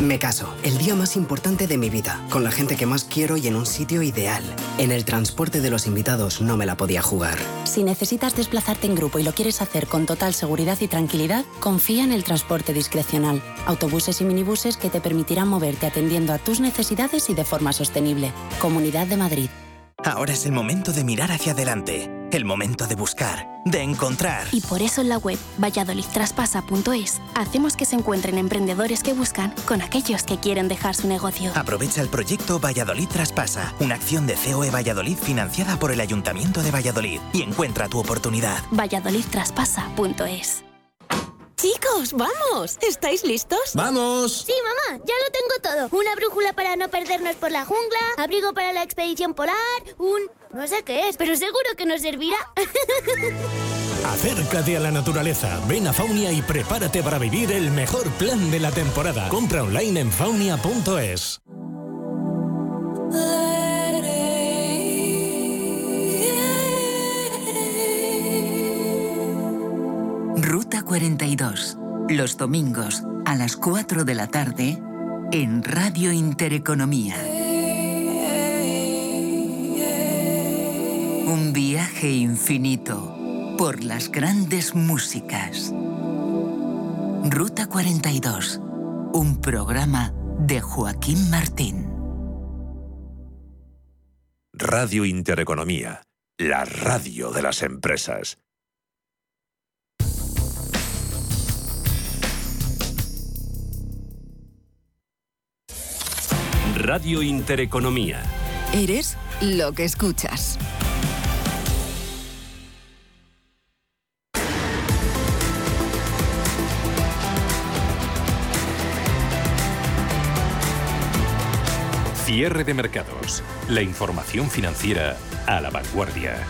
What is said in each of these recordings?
Me caso, el día más importante de mi vida, con la gente que más quiero y en un sitio ideal. En el transporte de los invitados no me la podía jugar. Si necesitas desplazarte en grupo y lo quieres hacer con total seguridad y tranquilidad, confía en el transporte discrecional. Autobuses y minibuses que te permitirán moverte atendiendo a tus necesidades y de forma sostenible. Comunidad de Madrid. Ahora es el momento de mirar hacia adelante, el momento de buscar, de encontrar. Y por eso en la web valladolidtraspasa.es hacemos que se encuentren emprendedores que buscan con aquellos que quieren dejar su negocio. Aprovecha el proyecto Valladolid Traspasa, una acción de COE Valladolid financiada por el Ayuntamiento de Valladolid y encuentra tu oportunidad. valladolidtraspasa.es Chicos, vamos. ¿Estáis listos? ¡Vamos! Sí, mamá, ya lo tengo todo. Una brújula para no perdernos por la jungla, abrigo para la expedición polar, un... no sé qué es, pero seguro que nos servirá. Acércate a la naturaleza, ven a Faunia y prepárate para vivir el mejor plan de la temporada. Compra online en faunia.es. Ruta 42. Los domingos a las 4 de la tarde en Radio Intereconomía. Un viaje infinito por las grandes músicas. Ruta 42. Un programa de Joaquín Martín. Radio Intereconomía. La radio de las empresas. Radio Intereconomía. Eres lo que escuchas. Cierre de mercados. La información financiera a la vanguardia.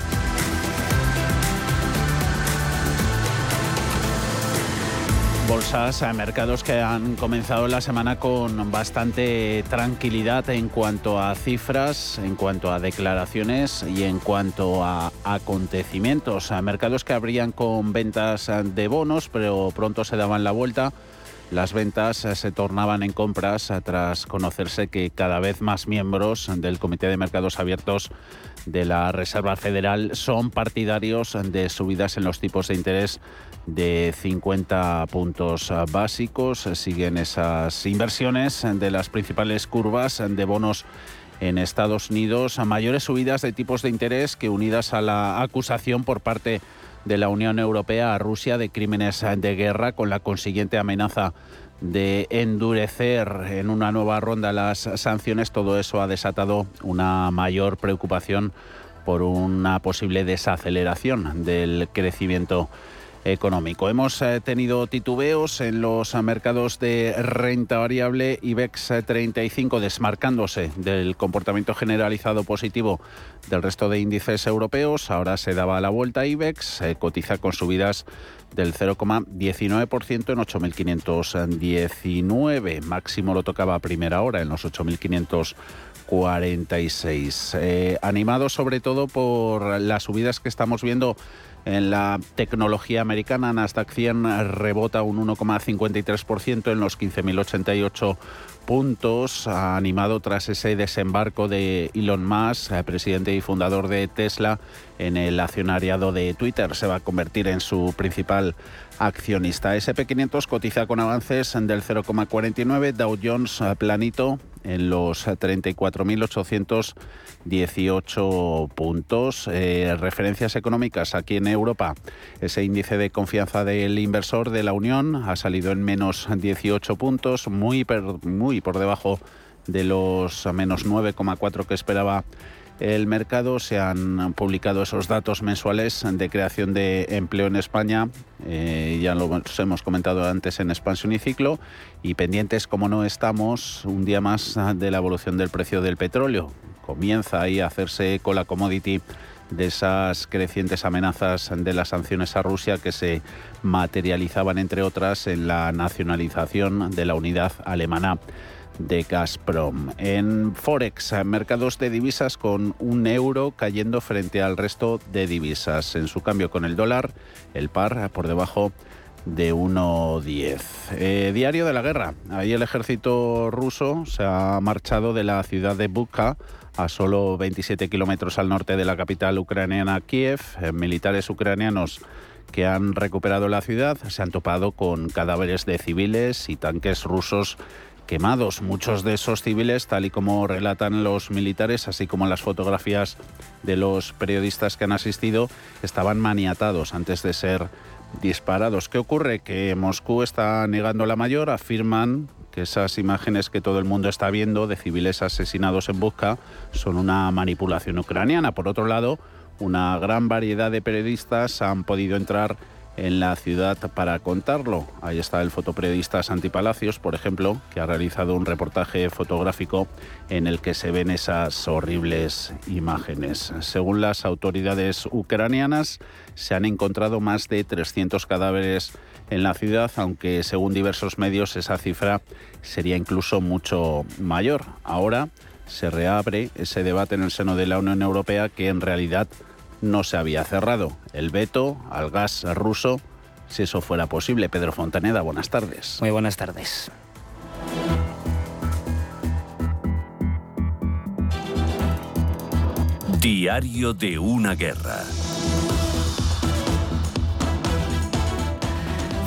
Bolsas, a mercados que han comenzado la semana con bastante tranquilidad en cuanto a cifras, en cuanto a declaraciones y en cuanto a acontecimientos. A mercados que abrían con ventas de bonos, pero pronto se daban la vuelta. Las ventas se tornaban en compras tras conocerse que cada vez más miembros del Comité de Mercados Abiertos de la Reserva Federal son partidarios de subidas en los tipos de interés de 50 puntos básicos. Siguen esas inversiones de las principales curvas de bonos en Estados Unidos a mayores subidas de tipos de interés que unidas a la acusación por parte de la Unión Europea a Rusia de crímenes de guerra con la consiguiente amenaza de endurecer en una nueva ronda las sanciones, todo eso ha desatado una mayor preocupación por una posible desaceleración del crecimiento económico. Hemos eh, tenido titubeos en los mercados de renta variable, IBEX 35 eh, desmarcándose del comportamiento generalizado positivo del resto de índices europeos. Ahora se daba la vuelta IBEX, cotiza con subidas del 0,19% en 8.519. Máximo lo tocaba a primera hora en los 8.546. Eh, animado sobre todo por las subidas que estamos viendo en la tecnología americana, Nasdaq 100 rebota un 1,53% en los 15.088 puntos, animado tras ese desembarco de Elon Musk, eh, presidente y fundador de Tesla, en el accionariado de Twitter. Se va a convertir en su principal accionista. SP500 cotiza con avances del 0,49, Dow Jones eh, planito en los 34.818 puntos. Eh, referencias económicas aquí en Europa. Ese índice de confianza del inversor de la Unión ha salido en menos 18 puntos, muy, muy por debajo de los menos 9,4 que esperaba el mercado. Se han publicado esos datos mensuales de creación de empleo en España. Eh, ya lo hemos comentado antes en expansión y ciclo. Y pendientes, como no estamos, un día más de la evolución del precio del petróleo. Comienza ahí a hacerse con la commodity de esas crecientes amenazas de las sanciones a Rusia que se materializaban, entre otras, en la nacionalización de la unidad alemana de Gazprom. En Forex, mercados de divisas con un euro cayendo frente al resto de divisas. En su cambio con el dólar, el par por debajo de 1,10. Eh, diario de la guerra. Ahí el ejército ruso se ha marchado de la ciudad de Buka a solo 27 kilómetros al norte de la capital ucraniana Kiev. Eh, militares ucranianos que han recuperado la ciudad se han topado con cadáveres de civiles y tanques rusos quemados. Muchos de esos civiles, tal y como relatan los militares, así como las fotografías de los periodistas que han asistido, estaban maniatados antes de ser disparados. ¿Qué ocurre? Que Moscú está negando la mayor, afirman que esas imágenes que todo el mundo está viendo de civiles asesinados en Busca son una manipulación ucraniana. Por otro lado, una gran variedad de periodistas han podido entrar en la ciudad para contarlo. Ahí está el fotoperiodista Santi Palacios, por ejemplo, que ha realizado un reportaje fotográfico en el que se ven esas horribles imágenes. Según las autoridades ucranianas, se han encontrado más de 300 cadáveres en la ciudad, aunque según diversos medios esa cifra sería incluso mucho mayor. Ahora se reabre ese debate en el seno de la Unión Europea que en realidad no se había cerrado el veto al gas ruso, si eso fuera posible. Pedro Fontaneda, buenas tardes. Muy buenas tardes. Diario de una guerra.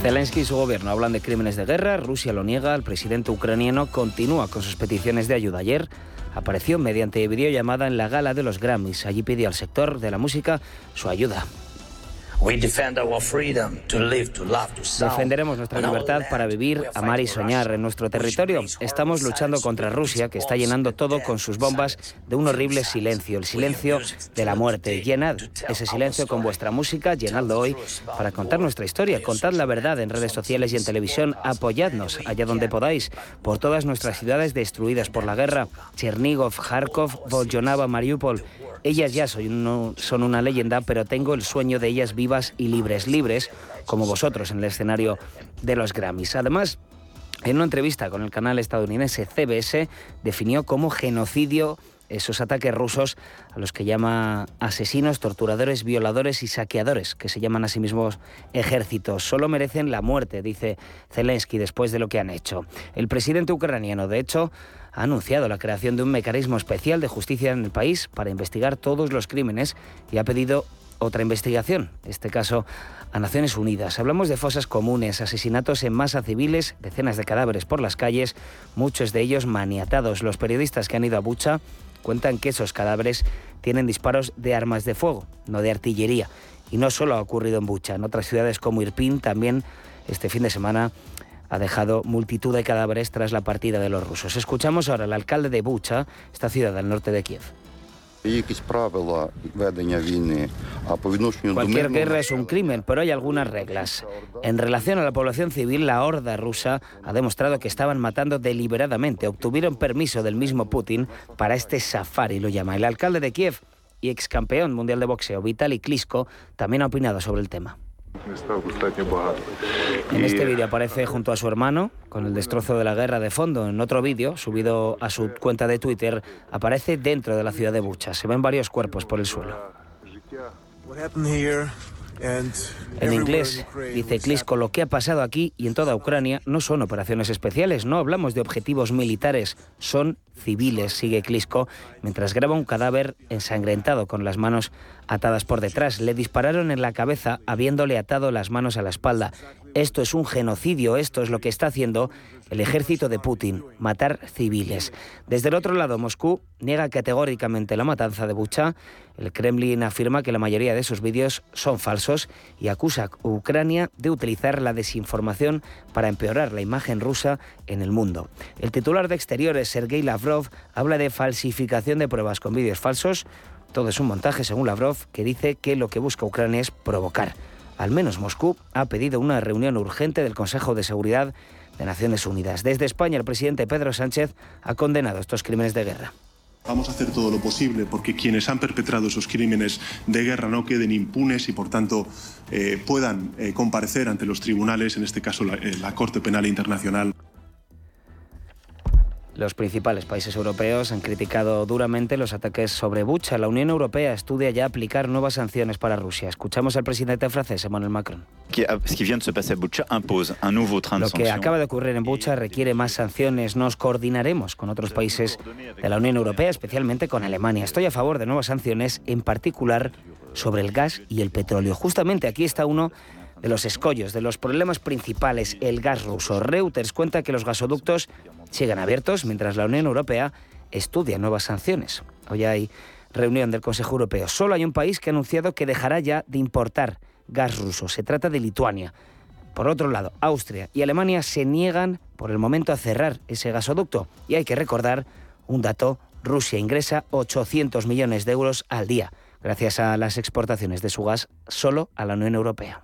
Zelensky y su gobierno hablan de crímenes de guerra, Rusia lo niega, el presidente ucraniano continúa con sus peticiones de ayuda. Ayer apareció mediante videollamada en la gala de los Grammys. Allí pidió al sector de la música su ayuda. Defenderemos nuestra libertad para vivir, amar y soñar en nuestro territorio. Estamos luchando contra Rusia, que está llenando todo con sus bombas de un horrible silencio, el silencio de la muerte. Llenad ese silencio con vuestra música, llenadlo hoy para contar nuestra historia. Contad la verdad en redes sociales y en televisión. Apoyadnos allá donde podáis por todas nuestras ciudades destruidas por la guerra. Chernigov, Kharkov, Voljonava, Mariupol. Ellas ya son, una leyenda, pero tengo el sueño de ellas vivas y libres, libres, como vosotros en el escenario de los Grammys. Además, en una entrevista con el canal estadounidense CBS, definió como genocidio esos ataques rusos a los que llama asesinos, torturadores, violadores y saqueadores, que se llaman a sí mismos ejércitos. Solo merecen la muerte, dice Zelensky, después de lo que han hecho. El presidente ucraniano, de hecho, ha anunciado la creación de un mecanismo especial de justicia en el país para investigar todos los crímenes y ha pedido otra investigación, este caso a Naciones Unidas. Hablamos de fosas comunes, asesinatos en masa civiles, decenas de cadáveres por las calles, muchos de ellos maniatados. Los periodistas que han ido a Bucha cuentan que esos cadáveres tienen disparos de armas de fuego, no de artillería. Y no solo ha ocurrido en Bucha, en otras ciudades como Irpin también este fin de semana ha dejado multitud de cadáveres tras la partida de los rusos. Escuchamos ahora al alcalde de Bucha, esta ciudad al norte de Kiev. Cualquier guerra es un crimen, pero hay algunas reglas. En relación a la población civil, la horda rusa ha demostrado que estaban matando deliberadamente. Obtuvieron permiso del mismo Putin para este safari, lo llama. El alcalde de Kiev y ex campeón mundial de boxeo, Vitaly Klitschko, también ha opinado sobre el tema. En este vídeo aparece junto a su hermano, con el destrozo de la guerra de fondo. En otro vídeo, subido a su cuenta de Twitter, aparece dentro de la ciudad de Bucha. Se ven varios cuerpos por el suelo. En inglés, dice Klitschko, lo que ha pasado aquí y en toda Ucrania no son operaciones especiales, no hablamos de objetivos militares, son civiles, sigue Klitschko, mientras graba un cadáver ensangrentado con las manos atadas por detrás. Le dispararon en la cabeza habiéndole atado las manos a la espalda. Esto es un genocidio, esto es lo que está haciendo el ejército de Putin, matar civiles. Desde el otro lado, Moscú niega categóricamente la matanza de Bucha. El Kremlin afirma que la mayoría de sus vídeos son falsos y acusa a Ucrania de utilizar la desinformación para empeorar la imagen rusa en el mundo. El titular de Exteriores, Sergei Lavrov, habla de falsificación de pruebas con vídeos falsos. Todo es un montaje, según Lavrov, que dice que lo que busca Ucrania es provocar. Al menos Moscú ha pedido una reunión urgente del Consejo de Seguridad de Naciones Unidas. Desde España, el presidente Pedro Sánchez ha condenado estos crímenes de guerra. Vamos a hacer todo lo posible porque quienes han perpetrado esos crímenes de guerra no queden impunes y, por tanto, eh, puedan eh, comparecer ante los tribunales, en este caso la, eh, la Corte Penal Internacional. Los principales países europeos han criticado duramente los ataques sobre Bucha. La Unión Europea estudia ya aplicar nuevas sanciones para Rusia. Escuchamos al presidente francés, Emmanuel Macron. Lo que acaba de ocurrir en Bucha requiere más sanciones. Nos coordinaremos con otros países de la Unión Europea, especialmente con Alemania. Estoy a favor de nuevas sanciones, en particular sobre el gas y el petróleo. Justamente aquí está uno de los escollos, de los problemas principales, el gas ruso. Reuters cuenta que los gasoductos siguen abiertos mientras la Unión Europea estudia nuevas sanciones. Hoy hay reunión del Consejo Europeo. Solo hay un país que ha anunciado que dejará ya de importar gas ruso. Se trata de Lituania. Por otro lado, Austria y Alemania se niegan por el momento a cerrar ese gasoducto. Y hay que recordar un dato, Rusia ingresa 800 millones de euros al día gracias a las exportaciones de su gas solo a la Unión Europea.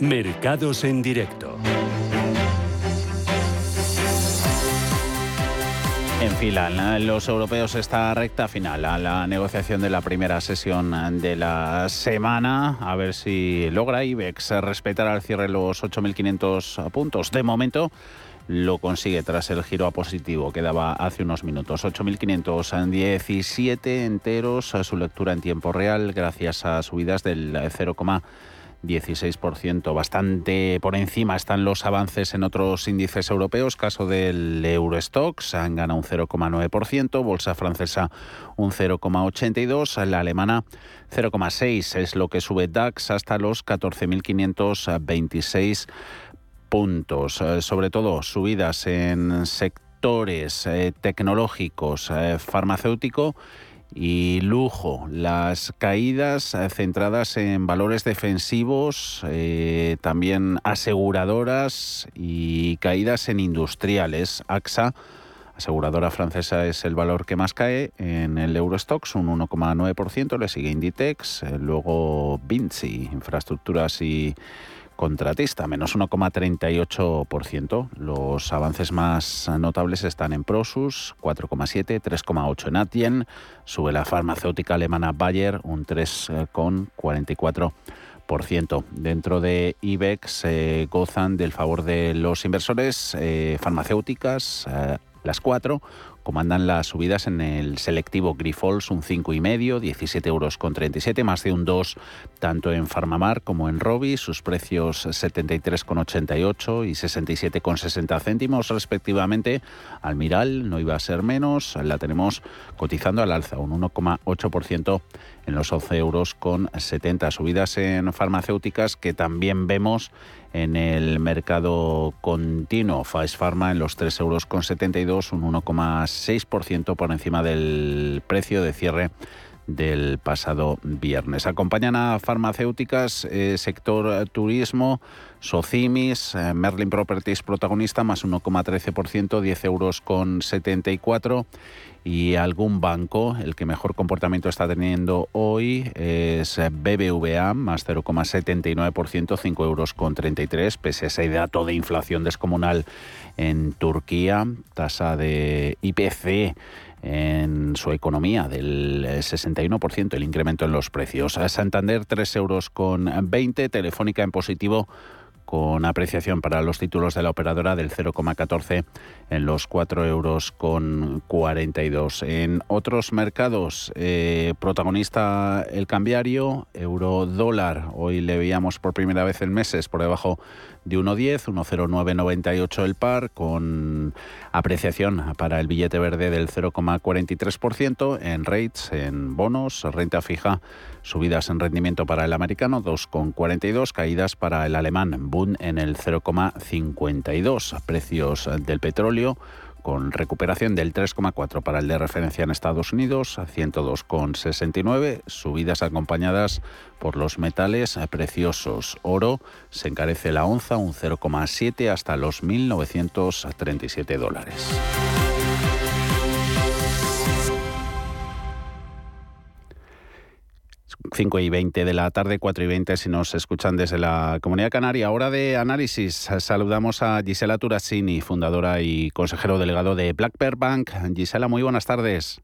Mercados en directo. Enfilan los europeos esta recta final a la negociación de la primera sesión de la semana. A ver si logra IBEX respetar al cierre los 8.500 puntos. De momento lo consigue tras el giro a positivo que daba hace unos minutos. 8.517 enteros a su lectura en tiempo real gracias a subidas del 0, 16%. Bastante por encima están los avances en otros índices europeos. Caso del Eurostox, han ganado un 0,9%, bolsa francesa un 0,82%, la alemana 0,6% es lo que sube DAX hasta los 14.526 puntos. Eh, sobre todo subidas en sectores eh, tecnológicos, eh, farmacéutico y lujo. Las caídas eh, centradas en valores defensivos, eh, también aseguradoras y caídas en industriales. AXA, aseguradora francesa, es el valor que más cae en el Eurostox, un 1,9%. Le sigue Inditex, eh, luego Vinci, infraestructuras y contratista, menos 1,38%. Los avances más notables están en Prosus, 4,7, 3,8 en Atien, sube la farmacéutica alemana Bayer, un 3,44%. Dentro de IBEX gozan del favor de los inversores eh, farmacéuticas, eh, las cuatro, comandan las subidas en el selectivo Grifols un 5,5, 17 euros con 37, más de un 2 tanto en Farmamar como en Robi, sus precios 73,88 y 67,60 céntimos respectivamente. Almiral no iba a ser menos, la tenemos cotizando al alza, un 1,8% en los 11 euros con 70 subidas en farmacéuticas que también vemos en el mercado continuo. Faes Pharma en los 3 euros con 72, un 1,6% por encima del precio de cierre del pasado viernes. Acompañan a farmacéuticas, eh, sector turismo, Socimis, eh, Merlin Properties protagonista, más 1,13%, 10 euros con 74 y algún banco, el que mejor comportamiento está teniendo hoy es BBVA, más 0,79%, 5 euros con 33, pese a ese dato de inflación descomunal en Turquía, tasa de IPC en su economía del 61%, el incremento en los precios. Santander 3 euros con 20, Telefónica en positivo con apreciación para los títulos de la operadora del 0,14 en los 4 euros con 42. En otros mercados, eh, protagonista el cambiario, euro dólar. Hoy le veíamos por primera vez en meses por debajo de 1,10, 1,0998 el par, con apreciación para el billete verde del 0,43%, en rates, en bonos, renta fija, subidas en rendimiento para el americano 2,42, caídas para el alemán Bund en el 0,52, precios del petróleo con recuperación del 3,4 para el de referencia en Estados Unidos, a 102,69, subidas acompañadas por los metales preciosos. Oro se encarece la onza un 0,7 hasta los 1.937 dólares. 5 y 20 de la tarde, 4 y 20 si nos escuchan desde la Comunidad Canaria. Hora de análisis. Saludamos a Gisela Turassini, fundadora y consejero delegado de Black Bear Bank. Gisela, muy buenas tardes.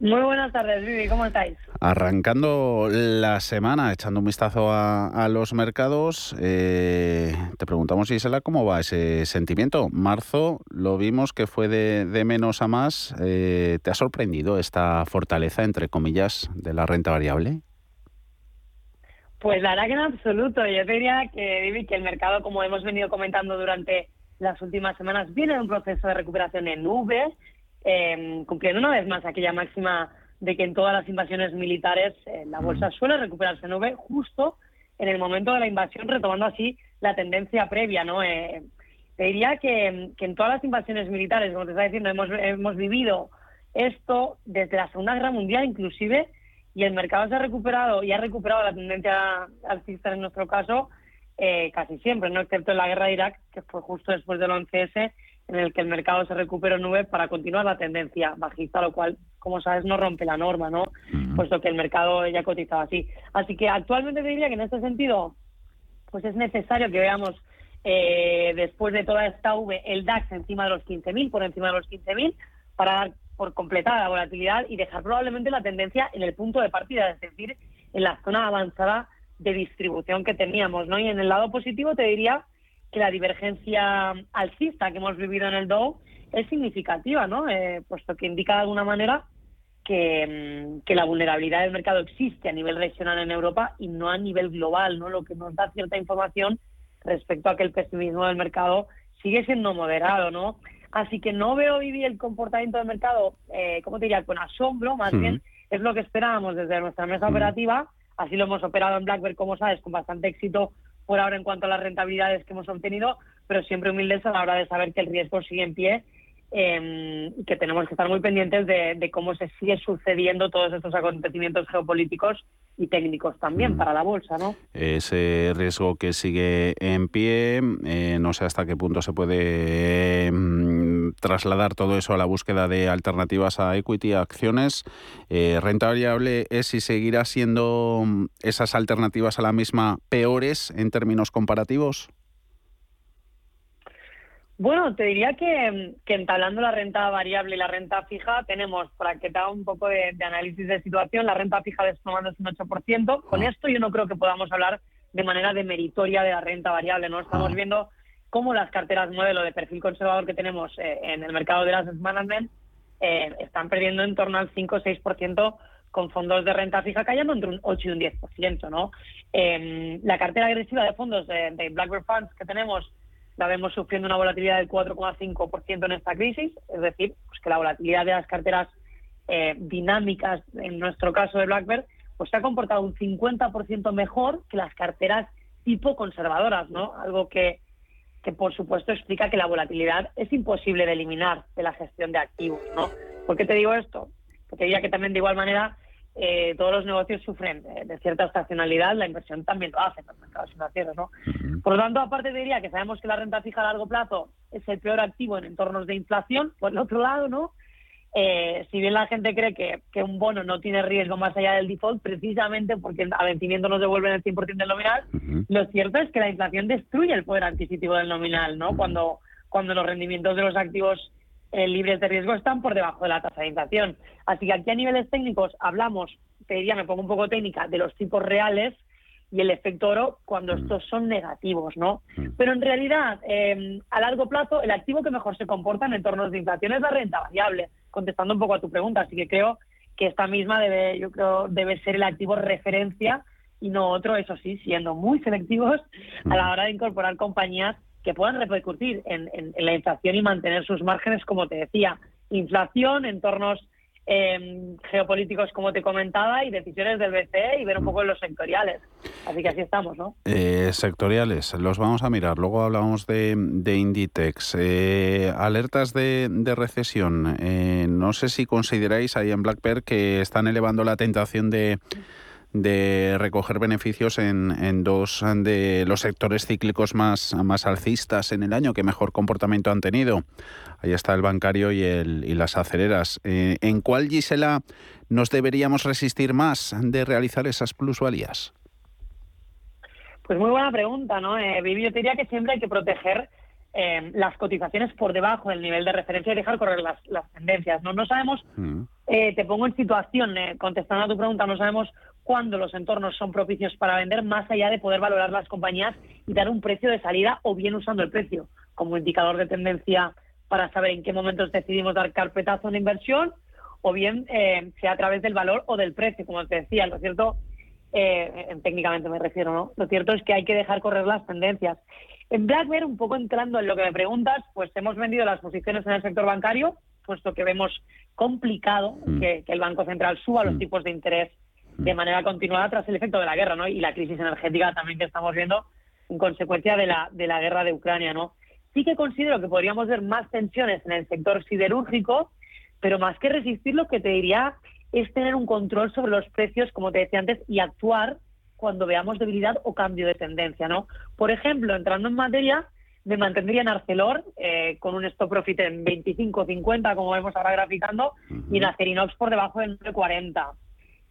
Muy buenas tardes, Vivi, ¿cómo estáis? Arrancando la semana, echando un vistazo a, los mercados, eh, te preguntamos, Gisela, ¿cómo va ese sentimiento? Marzo lo vimos que fue de, menos a más. Eh, ¿Te ha sorprendido esta fortaleza, entre comillas, de la renta variable? Pues la verdad que en absoluto. Yo diría que, Vivi, que el mercado, como hemos venido comentando durante las últimas semanas, viene de un proceso de recuperación en nubes eh, cumpliendo una vez más aquella máxima de que en todas las invasiones militares eh, la bolsa suele recuperarse en V justo en el momento de la invasión, retomando así la tendencia previa, ¿no? Eh, te diría que, en todas las invasiones militares, como te estaba diciendo, hemos, hemos vivido esto desde la Segunda Guerra Mundial inclusive, y el mercado se ha recuperado y ha recuperado la tendencia alcista en nuestro caso eh, casi siempre, no excepto en la guerra de Irak, que fue justo después del 11S, en el que el mercado se recuperó en nube para continuar la tendencia bajista, lo cual, como sabes, no rompe la norma, ¿no? Puesto que el mercado ya cotizaba así. Así que actualmente diría que en este sentido, pues es necesario que veamos eh, después de toda esta V el DAX encima de los 15.000, por encima de los 15.000, para dar por completada la volatilidad y dejar probablemente la tendencia en el punto de partida, es decir, en la zona avanzada de distribución que teníamos, ¿no? Y en el lado positivo te diría que la divergencia alcista que hemos vivido en el Dow es significativa, ¿no? Eh, puesto que indica de alguna manera que, mm, que, la vulnerabilidad del mercado existe a nivel regional en Europa y no a nivel global, ¿no? Lo que nos da cierta información respecto a que el pesimismo del mercado sigue siendo moderado, ¿no? Así que no veo vivir el comportamiento del mercado, eh, ¿cómo te diría?, con asombro, más bien es lo que esperábamos desde nuestra mesa operativa, así lo hemos operado en Blackbird, como sabes, con bastante éxito por ahora en cuanto a las rentabilidades que hemos obtenido, pero siempre humildes a la hora de saber que el riesgo sigue en pie eh, que tenemos que estar muy pendientes de, cómo se sigue sucediendo todos estos acontecimientos geopolíticos y técnicos también mm. para la bolsa, ¿no? Ese riesgo que sigue en pie, eh, no sé hasta qué punto se puede mm, trasladar todo eso a la búsqueda de alternativas a equity, a acciones. Eh, renta variable es y seguirá siendo mm, esas alternativas a la misma peores en términos comparativos. Bueno, te diría que, entablando la renta variable y la renta fija, tenemos, para que te haga un poco de, análisis de situación, la renta fija desplomándose un 8%. Con ah. esto yo no creo que podamos hablar de manera demeritoria de la renta variable, ¿no? Estamos ah. viendo cómo las carteras modelo de perfil conservador que tenemos eh, en el mercado de las management eh, están perdiendo en torno al 5 o 6% con fondos de renta fija cayendo entre un 8 y un 10%, ¿no? Eh, la cartera agresiva de fondos de, de BlackBerry Funds que tenemos la vemos sufriendo una volatilidad del 4,5% en esta crisis, es decir, pues que la volatilidad de las carteras eh, dinámicas, en nuestro caso de BlackBerry, pues se ha comportado un 50% mejor que las carteras tipo conservadoras, ¿no? Algo que, que por supuesto explica que la volatilidad es imposible de eliminar de la gestión de activos, ¿no? ¿Por qué te digo esto? Porque diría que también de igual manera eh, todos los negocios sufren de, cierta estacionalidad, la inversión también lo hace en los mercados financieros, ¿no? Por lo tanto, aparte diría que sabemos que la renta fija a largo plazo es el peor activo en entornos de inflación, por el otro lado, ¿no? Eh, si bien la gente cree que, que, un bono no tiene riesgo más allá del default, precisamente porque a vencimiento no devuelven el 100% del nominal, lo cierto es que la inflación destruye el poder adquisitivo del nominal, ¿no? Cuando, cuando los rendimientos de los activos eh, libres de riesgo están por debajo de la tasa de inflación. Así que aquí a niveles técnicos hablamos, te diría, me pongo un poco técnica, de los tipos reales y el efecto oro cuando mm. estos son negativos, ¿no? Mm. Pero en realidad, em, a largo plazo, el activo que mejor se comporta en entornos de inflación es la renta variable, contestando un poco a tu pregunta. Así que creo que esta misma debe, yo creo, debe ser el activo referencia y no otro, eso sí, siendo muy selectivos a la mm. hora de incorporar compañías que puedan repercutir en, la inflación y mantener sus márgenes, como te decía. Inflación, entornos em, geopolíticos, como te comentaba, y decisiones del BCE y ver un poco los sectoriales. Así que así estamos, ¿no? Eh, sectoriales, los vamos a mirar. Luego hablamos de, Inditex. Eh, alertas de, recesión. Eh, no sé si consideráis ahí en Black que están elevando la tentación de de recoger beneficios en, dos de los sectores cíclicos más, más alcistas en el año que mejor comportamiento han tenido. Ahí está el bancario y, el, y las acereras. Eh, ¿En cuál, Gisela, nos deberíamos resistir más de realizar esas plusvalías? Pues muy buena pregunta, ¿no? Eh, Vivi, yo te diría que siempre hay que proteger eh, las cotizaciones por debajo del nivel de referencia y dejar correr las, tendencias. No, no sabemos, mm. eh, te pongo en situación, eh, contestando a tu pregunta, no sabemos cuándo los entornos son propicios para vender, más allá de poder valorar las compañías y dar un precio de salida o bien usando el precio como indicador de tendencia para saber en qué momentos decidimos dar carpetazo a una inversión o bien sea a través del valor o del precio, como te decía. Lo cierto eh, técnicamente me refiero, ¿no? Lo cierto es que hay que dejar correr las tendencias. En Black un poco entrando en lo que me preguntas, pues hemos vendido las posiciones en el sector bancario, puesto que vemos complicado mm. que, el Banco Central suba los mm. tipos de interés de manera continuada tras el efecto de la guerra, ¿no? Y la crisis energética también que estamos viendo en consecuencia de la, de la guerra de Ucrania, ¿no? Sí que considero que podríamos ver más tensiones en el sector siderúrgico, pero más que resistir, lo que te diría es tener un control sobre los precios, como te decía antes, y actuar cuando veamos debilidad o cambio de tendencia, ¿no? Por ejemplo, entrando en materia, me mantendría en Arcelor eh, con un stop profit en 25.50, como vemos ahora graficando, y en Acerinox por debajo de 9.40.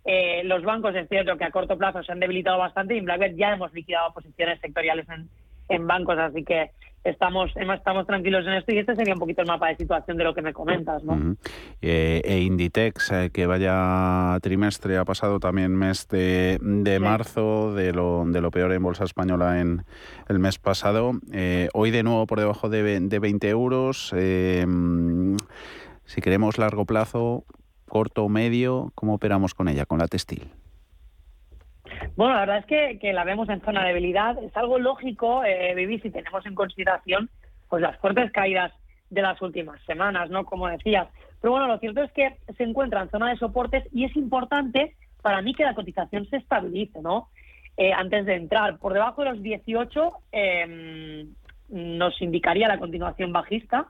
Eh, los bancos es cierto que a corto plazo se han debilitado bastante y en BlackBerry ya hemos liquidado posiciones sectoriales en, en bancos, así que estamos, estamos tranquilos en esto y este sería un poquito el mapa de situación de lo que me comentas. ¿no? Eh, e Inditex, eh, que vaya trimestre, ha pasado también mes de, de marzo, de lo, de lo peor en Bolsa Española en el mes pasado. Eh, hoy de nuevo por debajo de, de 20 euros. si queremos largo plazo, corto o medio, ¿cómo operamos con ella, con la textil? Bueno, la verdad es que, la vemos en zona de debilidad. Es algo lógico, eh, vivir si tenemos en consideración pues las fuertes caídas de las últimas semanas, ¿no? Como decías. Pero bueno, lo cierto es que se encuentra en zona de soportes y es importante para mí que la cotización se estabilice, ¿no? Eh, antes de entrar. Por debajo de los 18 em, nos indicaría la continuación bajista,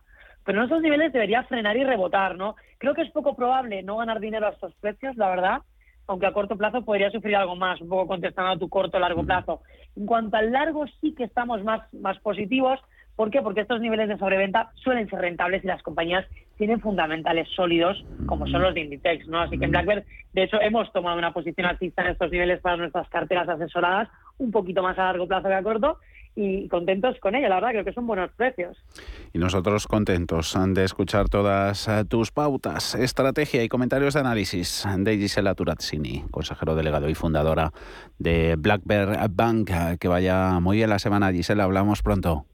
pero en esos niveles debería frenar y rebotar, ¿no? Creo que es poco probable no ganar dinero a estos precios, la verdad, aunque a corto plazo podría sufrir algo más, un poco contestando a tu corto largo plazo. En cuanto al largo, sí que estamos más, más positivos. ¿Por qué? Porque estos niveles de sobreventa suelen ser rentables y las compañías tienen fundamentales sólidos, como son los de Inditex, ¿no? Así que en Blackbird, de hecho, hemos tomado una posición alcista en estos niveles para nuestras carteras asesoradas, un poquito más a largo plazo que a corto, y contentos con ella, la verdad, creo que son buenos precios. Y nosotros contentos de escuchar todas eh, tus pautas, estrategia y comentarios de análisis de Gisela Turazzini, consejero delegado y fundadora de Black Bear Bank. Que vaya muy bien la semana, Gisela, hablamos pronto.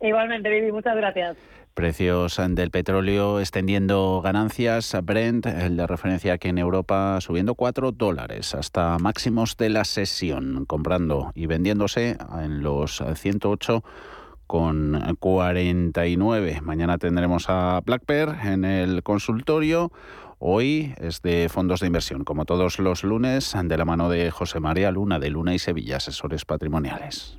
Igualmente, Vivi, muchas gracias. Precios del petróleo extendiendo ganancias. Brent, el de referencia aquí en Europa, subiendo 4 dólares hasta máximos de la sesión, comprando y vendiéndose en los 108 con 49. Mañana tendremos a Black Bear en el consultorio. Hoy es de fondos de inversión, como todos los lunes, de la mano de José María Luna de Luna y Sevilla, asesores patrimoniales.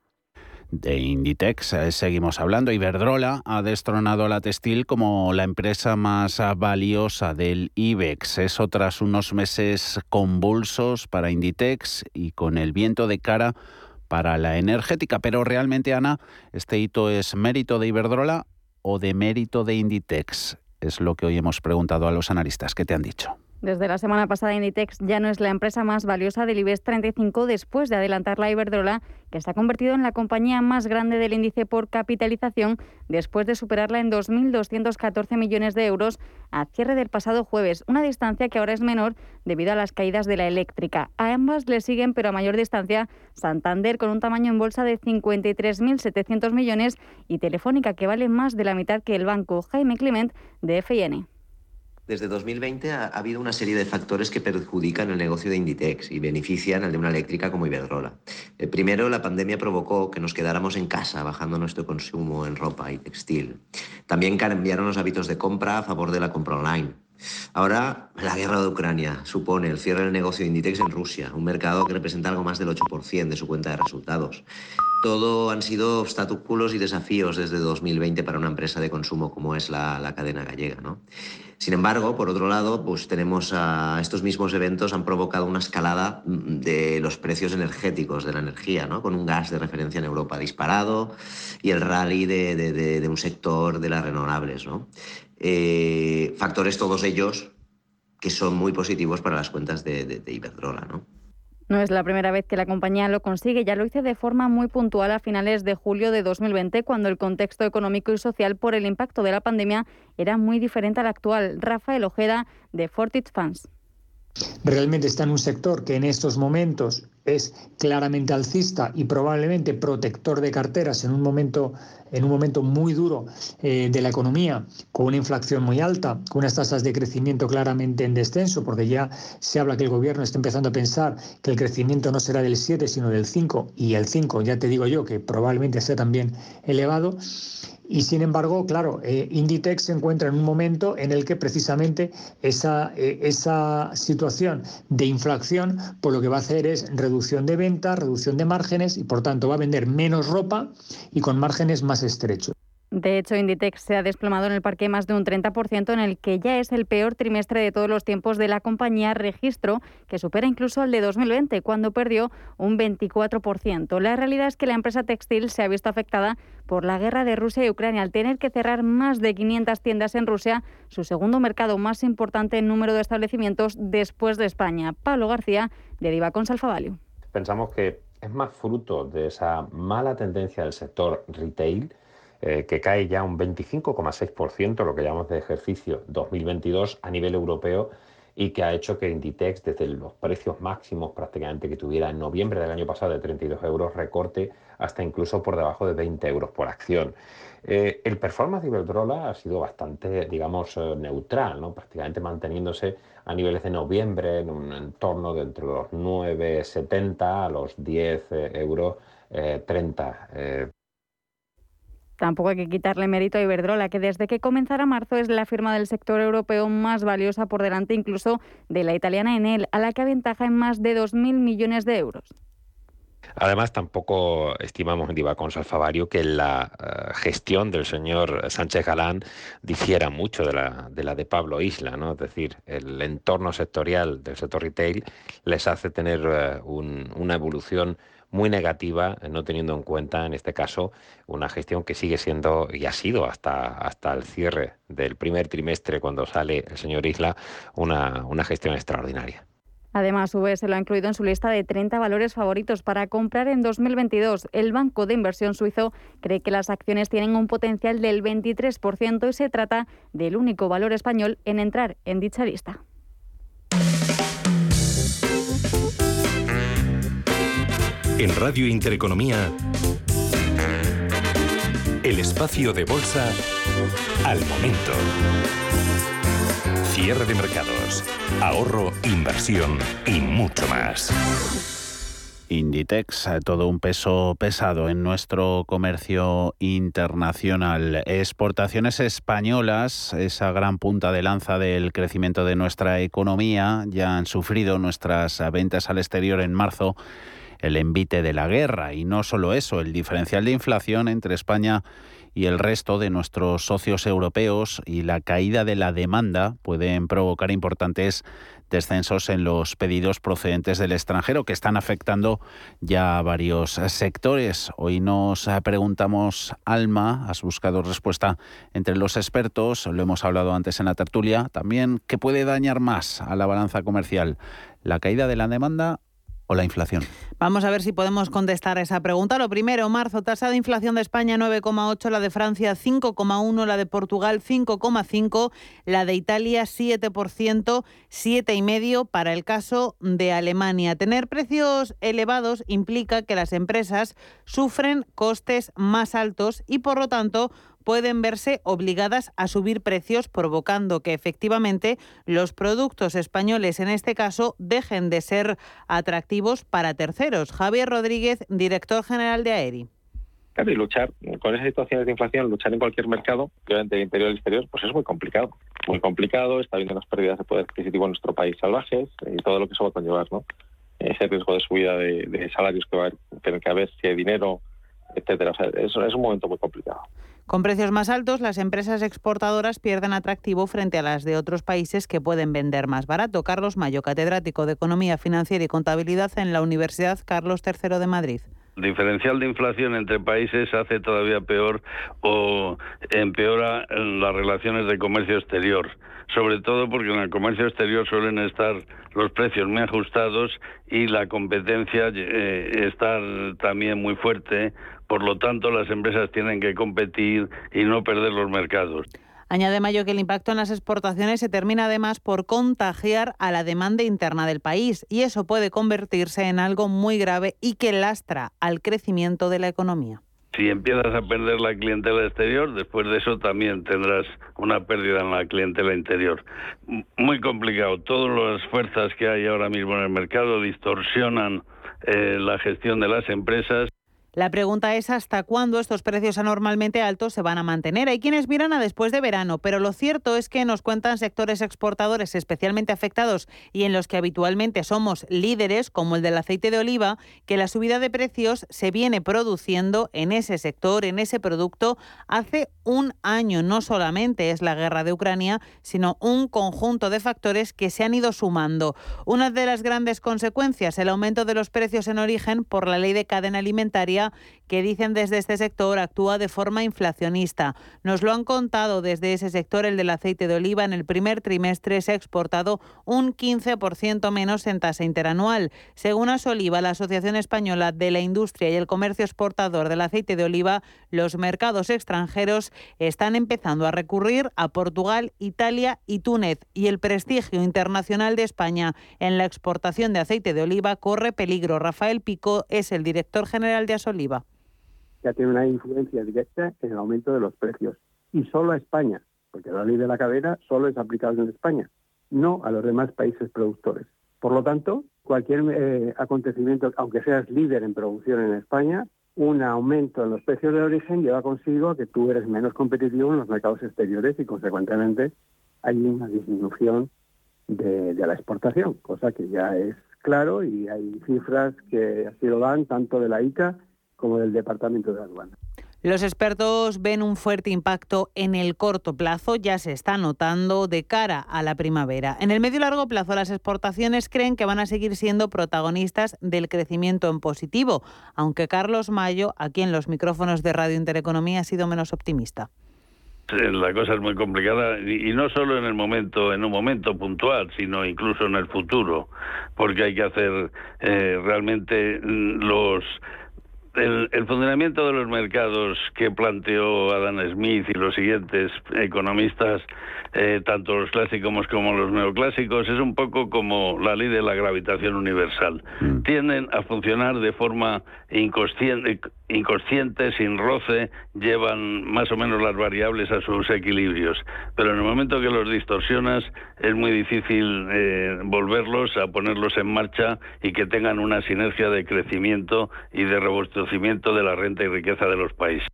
de Inditex. Eh, seguimos hablando. Iberdrola ha destronado a la textil como la empresa más valiosa del IBEX. Eso tras unos meses convulsos para Inditex y con el viento de cara para la energética. Pero realmente, Ana, ¿este hito es mérito de Iberdrola o de mérito de Inditex? Es lo que hoy hemos preguntado a los analistas. ¿Qué te han dicho? Desde la semana pasada, Inditex ya no es la empresa más valiosa del IBEX 35 después de adelantar la Iberdrola, que se ha convertido en la compañía más grande del índice por capitalización después de superarla en 2.214 millones de euros a cierre del pasado jueves, una distancia que ahora es menor debido a las caídas de la eléctrica. A ambas le siguen, pero a mayor distancia, Santander con un tamaño en bolsa de 53.700 millones y Telefónica que vale más de la mitad que el banco Jaime Clement de FIN. Desde 2020 ha, habido una serie de factores que perjudican el negocio de Inditex y benefician al de una eléctrica como Iberdrola. El primero, la pandemia provocó que nos quedáramos en casa, bajando nuestro consumo en ropa y textil. También cambiaron los hábitos de compra a favor de la compra online. Ahora, la guerra de Ucrania supone el cierre del negocio de Inditex en Rusia, un mercado que representa algo más del 8% de su cuenta de resultados. Todo han sido obstáculos y desafíos desde 2020 para una empresa de consumo como es la, la cadena gallega. ¿no? Sin embargo, por otro lado, pues tenemos a estos mismos eventos han provocado una escalada mm, de los precios energéticos de la energía, ¿no? con un gas de referencia en Europa disparado y el rally de, un sector de las renovables. ¿no? Eh, factores todos ellos que son muy positivos para las cuentas de, Iberdrola. ¿no? No es la primera vez que la compañía lo consigue, ya lo hice de forma muy puntual a finales de julio de 2020, cuando el contexto económico y social por el impacto de la pandemia era muy diferente al actual. Rafael Ojeda, de Fortich Fans. Realmente está en un sector que en estos momentos es claramente alcista y probablemente protector de carteras en un momento, en un momento muy duro eh, de la economía, con una inflación muy alta, con unas tasas de crecimiento claramente en descenso, porque ya se habla que el gobierno está empezando a pensar que el crecimiento no será del 7, sino del 5, y el 5, ya te digo yo, que probablemente sea también elevado. Y sin embargo, claro, eh, Inditex se encuentra en un momento en el que precisamente esa, eh, esa situación de inflación, por lo que va a hacer es reducción de ventas, reducción de márgenes y por tanto va a vender menos ropa y con márgenes más estrechos. De hecho, Inditex se ha desplomado en el parque más de un 30%, en el que ya es el peor trimestre de todos los tiempos de la compañía, registro que supera incluso el de 2020, cuando perdió un 24%. La realidad es que la empresa textil se ha visto afectada por la guerra de Rusia y Ucrania al tener que cerrar más de 500 tiendas en Rusia, su segundo mercado más importante en número de establecimientos después de España. Pablo García, de Divacons Alfavalio. Pensamos que es más fruto de esa mala tendencia del sector retail eh, que cae ya un 25,6%, lo que llamamos de ejercicio 2022 a nivel europeo, y que ha hecho que Inditex, desde los precios máximos prácticamente que tuviera en noviembre del año pasado de 32 euros, recorte hasta incluso por debajo de 20 euros por acción. Eh, el performance de Iberdrola ha sido bastante, digamos, eh, neutral, ¿no? prácticamente manteniéndose a niveles de noviembre en un entorno de entre los 9,70 a los 10 euros 30 Tampoco hay que quitarle mérito a Iberdrola, que desde que comenzara marzo es la firma del sector europeo más valiosa por delante incluso de la italiana Enel, a la que aventaja en más de 2.000 millones de euros. Además, tampoco estimamos en Diva con Salfavario que la eh, gestión del señor Sánchez Galán difiera mucho de la, de la de Pablo Isla, ¿no? Es decir, el entorno sectorial del sector retail les hace tener eh, una evolución muy negativa, no teniendo en cuenta, en este caso, una gestión que sigue siendo y ha sido hasta, hasta el cierre del primer trimestre, cuando sale el señor Isla, una, una gestión extraordinaria. Además, UBS lo ha incluido en su lista de 30 valores favoritos para comprar en 2022. El banco de inversión suizo cree que las acciones tienen un potencial del 23% y se trata del único valor español en entrar en dicha lista. En Radio Intereconomía, el espacio de bolsa al momento. Cierre de mercados, ahorro, inversión y mucho más. Inditex, eh, todo un peso pesado en nuestro comercio internacional. Exportaciones españolas, esa gran punta de lanza del crecimiento de nuestra economía, ya han sufrido nuestras ventas al exterior en marzo el envite de la guerra. Y no solo eso, el diferencial de inflación entre España y el resto de nuestros socios europeos y la caída de la demanda pueden provocar importantes descensos en los pedidos procedentes del extranjero que están afectando ya a varios sectores. Hoy nos preguntamos, Alma, has buscado respuesta entre los expertos, lo hemos hablado antes en la tertulia, también, ¿qué puede dañar más a la balanza comercial? ¿La caída de la demanda o la inflación? Vamos a ver si podemos contestar a esa pregunta. Lo primero, marzo, tasa de inflación de España 9,8, la de Francia 5,1, la de Portugal 5,5, la de Italia 7%, 7,5% para el caso de Alemania. Tener precios elevados implica que las empresas sufren costes más altos y por lo tanto pueden verse obligadas a subir precios, provocando que efectivamente los productos españoles, en este caso, dejen de ser atractivos para terceros. Javier Rodríguez, director general de AERI. Claro, y luchar con esas situaciones de inflación, luchar en cualquier mercado, obviamente el interior y el exterior, pues es muy complicado. Muy complicado, está habiendo unas pérdidas de poder adquisitivo en nuestro país salvajes y todo lo que eso va a conllevar, ¿no? Ese riesgo de subida de, salarios que va a tener que haber, si hay dinero, etcétera. O sea, es, es un momento muy complicado. Con precios más altos, las empresas exportadoras pierden atractivo frente a las de otros países que pueden vender más barato. Carlos Mayo, catedrático de Economía Financiera y Contabilidad en la Universidad Carlos III de Madrid diferencial de inflación entre países hace todavía peor o empeora las relaciones de comercio exterior, sobre todo porque en el comercio exterior suelen estar los precios muy ajustados y la competencia eh, estar también muy fuerte, por lo tanto las empresas tienen que competir y no perder los mercados. Añade Mayo que el impacto en las exportaciones se termina además por contagiar a la demanda interna del país y eso puede convertirse en algo muy grave y que lastra al crecimiento de la economía. Si empiezas a perder la clientela exterior, después de eso también tendrás una pérdida en la clientela interior. Muy complicado. Todas las fuerzas que hay ahora mismo en el mercado distorsionan eh, la gestión de las empresas. La pregunta es hasta cuándo estos precios anormalmente altos se van a mantener. Hay quienes miran a después de verano, pero lo cierto es que nos cuentan sectores exportadores especialmente afectados y en los que habitualmente somos líderes, como el del aceite de oliva, que la subida de precios se viene produciendo en ese sector, en ese producto, hace un año. No solamente es la guerra de Ucrania, sino un conjunto de factores que se han ido sumando. Una de las grandes consecuencias, el aumento de los precios en origen por la ley de cadena alimentaria que dicen desde este sector actúa de forma inflacionista. Nos lo han contado desde ese sector, el del aceite de oliva, en el primer trimestre se ha exportado un 15% menos en tasa interanual. Según Asoliva, la Asociación Española de la Industria y el Comercio Exportador del Aceite de Oliva, los mercados extranjeros están empezando a recurrir a Portugal, Italia y Túnez y el prestigio internacional de España en la exportación de aceite de oliva corre peligro. Rafael Pico es el director general de Asoliva oliva. Ya tiene una influencia directa en el aumento de los precios. Y solo a España, porque la ley de la cadena solo es aplicable en España, no a los demás países productores. Por lo tanto, cualquier eh, acontecimiento, aunque seas líder en producción en España, un aumento en los precios de origen lleva consigo que tú eres menos competitivo en los mercados exteriores y, consecuentemente, hay una disminución de, de la exportación, cosa que ya es claro y hay cifras que así lo dan tanto de la ICA como del Departamento de Aduana. Los expertos ven un fuerte impacto en el corto plazo, ya se está notando de cara a la primavera. En el medio y largo plazo, las exportaciones creen que van a seguir siendo protagonistas del crecimiento en positivo, aunque Carlos Mayo, aquí en los micrófonos de Radio Intereconomía, ha sido menos optimista. La cosa es muy complicada y, no solo en el momento, en un momento puntual, sino incluso en el futuro, porque hay que hacer eh, realmente los el, funcionamiento de los mercados que planteó Adam Smith y los siguientes economistas, eh, tanto los clásicos como los neoclásicos, es un poco como la ley de la gravitación universal. Mm. Tienden a funcionar de forma inconsciente, inconsciente, sin roce, llevan más o menos las variables a sus equilibrios. Pero en el momento que los distorsionas, es muy difícil eh, volverlos a ponerlos en marcha y que tengan una sinergia de crecimiento y de de la renta y riqueza de los países.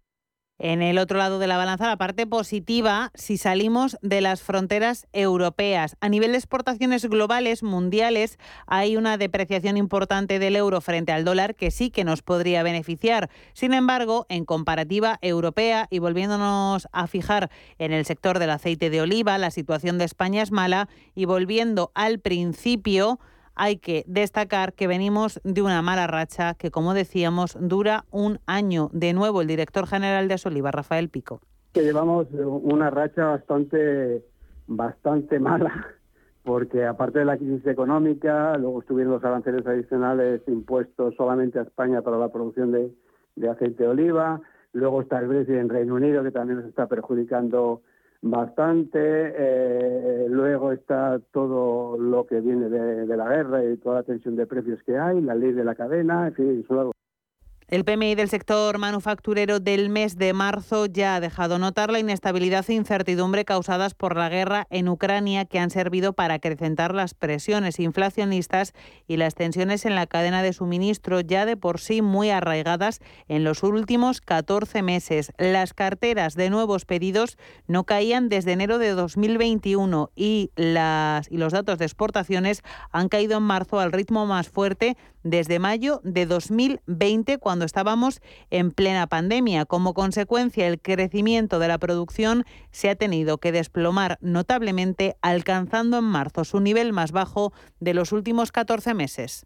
En el otro lado de la balanza, la parte positiva, si salimos de las fronteras europeas. A nivel de exportaciones globales, mundiales, hay una depreciación importante del euro frente al dólar que sí que nos podría beneficiar. Sin embargo, en comparativa europea y volviéndonos a fijar en el sector del aceite de oliva, la situación de España es mala y volviendo al principio, hay que destacar que venimos de una mala racha que, como decíamos, dura un año. De nuevo, el director general de Asoliva, Rafael Pico. Que llevamos una racha bastante, bastante mala, porque aparte de la crisis económica, luego estuvieron los aranceles adicionales impuestos solamente a España para la producción de, de aceite de oliva, luego está el Brexit en Reino Unido, que también nos está perjudicando bastante. Eh, luego está todo lo que viene de, la guerra y toda la tensión de precios que hay, la ley de la cadena, en fin, El PMI del sector manufacturero del mes de marzo ya ha dejado notar la inestabilidad e incertidumbre causadas por la guerra en Ucrania que han servido para acrecentar las presiones inflacionistas y las tensiones en la cadena de suministro ya de por sí muy arraigadas en los últimos 14 meses. Las carteras de nuevos pedidos no caían desde enero de 2021 y, las, y los datos de exportaciones han caído en marzo al ritmo más fuerte desde mayo de 2020, cuando estábamos en plena pandemia. Como consecuencia, el crecimiento de la producción se ha tenido que desplomar notablemente, alcanzando en marzo su nivel más bajo de los últimos 14 meses.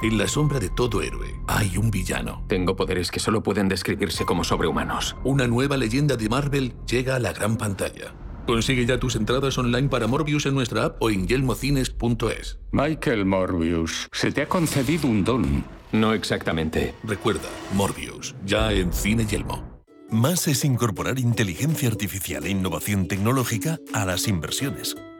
En la sombra de todo héroe hay un villano. Tengo poderes que solo pueden describirse como sobrehumanos. Una nueva leyenda de Marvel llega a la gran pantalla. Consigue ya tus entradas online para Morbius en nuestra app o en yelmocines.es. Michael Morbius, se te ha concedido un don. No exactamente. Recuerda, Morbius, ya en Cine Yelmo. Más es incorporar inteligencia artificial e innovación tecnológica a las inversiones.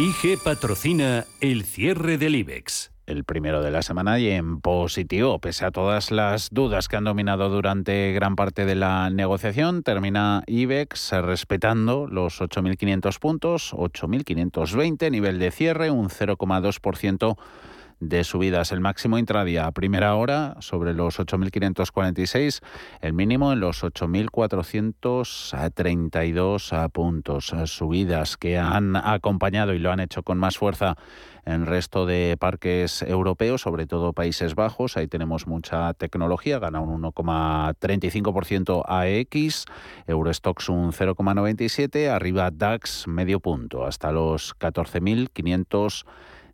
IG patrocina el cierre del IBEX. El primero de la semana y en positivo, pese a todas las dudas que han dominado durante gran parte de la negociación, termina IBEX respetando los 8.500 puntos, 8.520, nivel de cierre, un 0,2% de subidas. El máximo intradía a primera hora sobre los 8.546, el mínimo en los 8.432 puntos. Subidas que han acompañado y lo han hecho con más fuerza en resto de parques europeos, sobre todo Países Bajos. Ahí tenemos mucha tecnología, gana un 1,35% AX, Eurostox un 0,97, arriba DAX medio punto, hasta los 14.500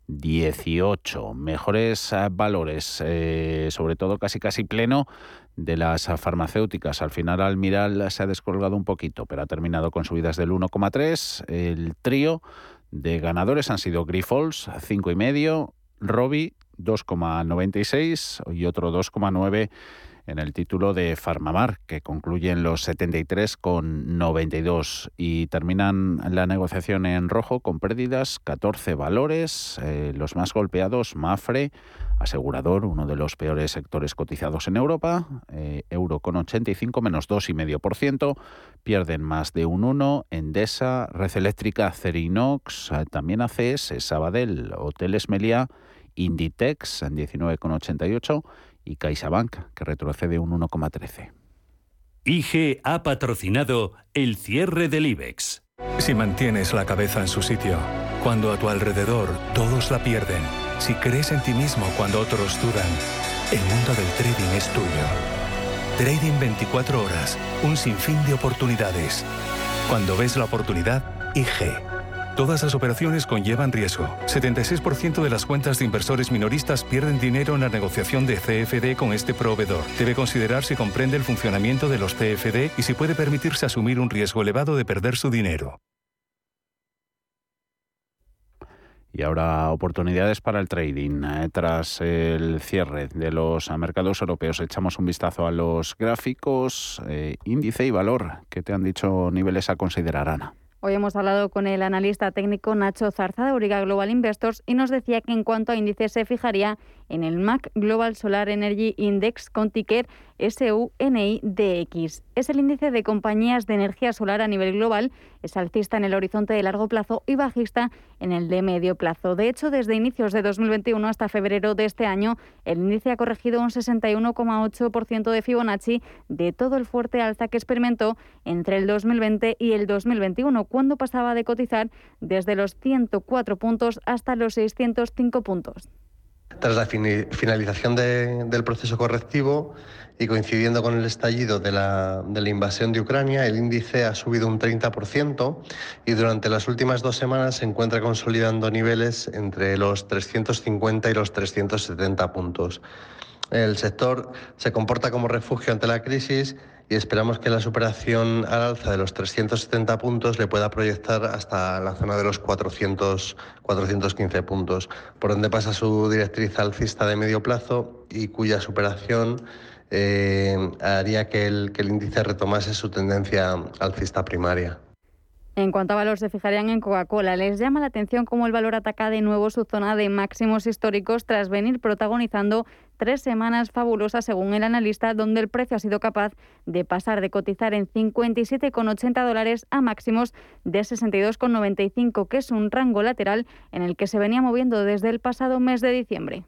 18. Mejores eh, valores, eh, sobre todo casi casi pleno de las farmacéuticas. Al final Almiral se ha descolgado un poquito, pero ha terminado con subidas del 1,3. El trío de ganadores han sido Grifols 5,5, Robi 2,96 y otro 2,9 en el título de Farmamar, que concluyen los 73 con 92 y terminan la negociación en rojo con pérdidas 14 valores, eh, los más golpeados Mafre, asegurador, uno de los peores sectores cotizados en Europa, eh, euro con 85 menos 2,5%, pierden más de un 1, Endesa, Red Eléctrica, Cerinox, eh, también ACS, Sabadell, Hoteles Meliá, Inditex en 19,88 y CaixaBank, que retrocede un 1,13. IG ha patrocinado el cierre del IBEX. Si mantienes la cabeza en su sitio, cuando a tu alrededor todos la pierden, si crees en ti mismo cuando otros dudan, el mundo del trading es tuyo. Trading 24 horas, un sinfín de oportunidades. Cuando ves la oportunidad, IG. Todas las operaciones conllevan riesgo. 76% de las cuentas de inversores minoristas pierden dinero en la negociación de CFD con este proveedor. Debe considerar si comprende el funcionamiento de los CFD y si puede permitirse asumir un riesgo elevado de perder su dinero. Y ahora oportunidades para el trading. Eh, tras el cierre de los mercados europeos, echamos un vistazo a los gráficos, eh, índice y valor. que te han dicho niveles a considerar, Ana? Hoy hemos hablado con el analista técnico Nacho Zarza de Uriga Global Investors y nos decía que en cuanto a índices se fijaría en el MAC Global Solar Energy Index con ticker SUNIDX. Es el índice de compañías de energía solar a nivel global, es alcista en el horizonte de largo plazo y bajista en el de medio plazo. De hecho, desde inicios de 2021 hasta febrero de este año, el índice ha corregido un 61,8% de Fibonacci de todo el fuerte alza que experimentó entre el 2020 y el 2021, cuando pasaba de cotizar desde los 104 puntos hasta los 605 puntos. Tras la finalización del proceso correctivo y coincidiendo con el estallido de la, de la, invasión de Ucrania, el índice ha subido un 30% y durante las últimas dos semanas se encuentra consolidando niveles entre los 350 y los 370 puntos. El sector se comporta como refugio ante la crisis y esperamos que la superación al alza de los 370 puntos le pueda proyectar hasta la zona de los 400, 415 puntos, por donde pasa su directriz alcista de medio plazo y cuya superación eh, haría que el, que el índice retomase su tendencia alcista primaria. En cuanto a valor, se fijarían en Coca-Cola. Les llama la atención cómo el valor ataca de nuevo su zona de máximos históricos tras venir protagonizando tres semanas fabulosas según el analista, donde el precio ha sido capaz de pasar de cotizar en 57,80 dólares a máximos de 62,95, que es un rango lateral en el que se venía moviendo desde el pasado mes de diciembre.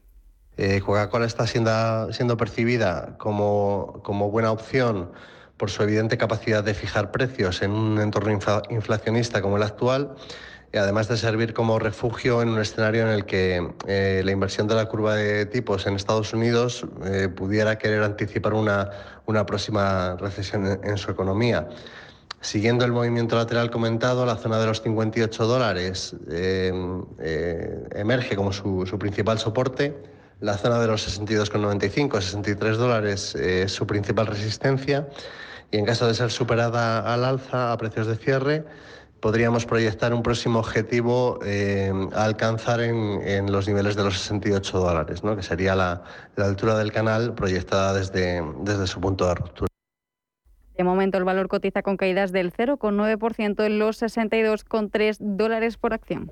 Eh, Coca-Cola está siendo, siendo percibida como, como buena opción por su evidente capacidad de fijar precios en un entorno inflacionista como el actual, y además de servir como refugio en un escenario en el que eh, la inversión de la curva de tipos en Estados Unidos eh, pudiera querer anticipar una, una próxima recesión en, su economía. Siguiendo el movimiento lateral comentado, la zona de los 58 dólares eh, emerge como su, su, principal soporte, la zona de los 62,95, 63 dólares es su principal resistencia y en caso de ser superada al alza a precios de cierre, podríamos proyectar un próximo objetivo eh, a alcanzar en, los niveles de los 68 dólares, ¿no? que sería la, la, altura del canal proyectada desde, desde su punto de ruptura. De momento el valor cotiza con caídas del 0,9% en los 62,3 dólares por acción.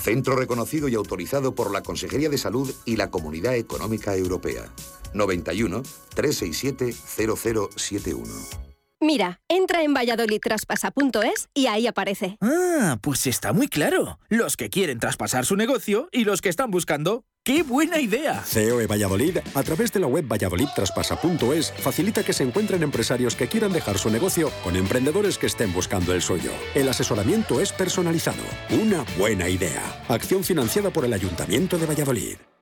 Centro reconocido y autorizado por la Consejería de Salud y la Comunidad Económica Europea. 91 367 0071. Mira, entra en valladolidtraspasa.es y ahí aparece. Ah, pues está muy claro. Los que quieren traspasar su negocio y los que están buscando. ¡Qué buena idea! COE Valladolid, a través de la web valladolidtraspasa.es, facilita que se encuentren empresarios que quieran dejar su negocio con emprendedores que estén buscando el suyo. El asesoramiento es personalizado. Una buena idea. Acción financiada por el Ayuntamiento de Valladolid.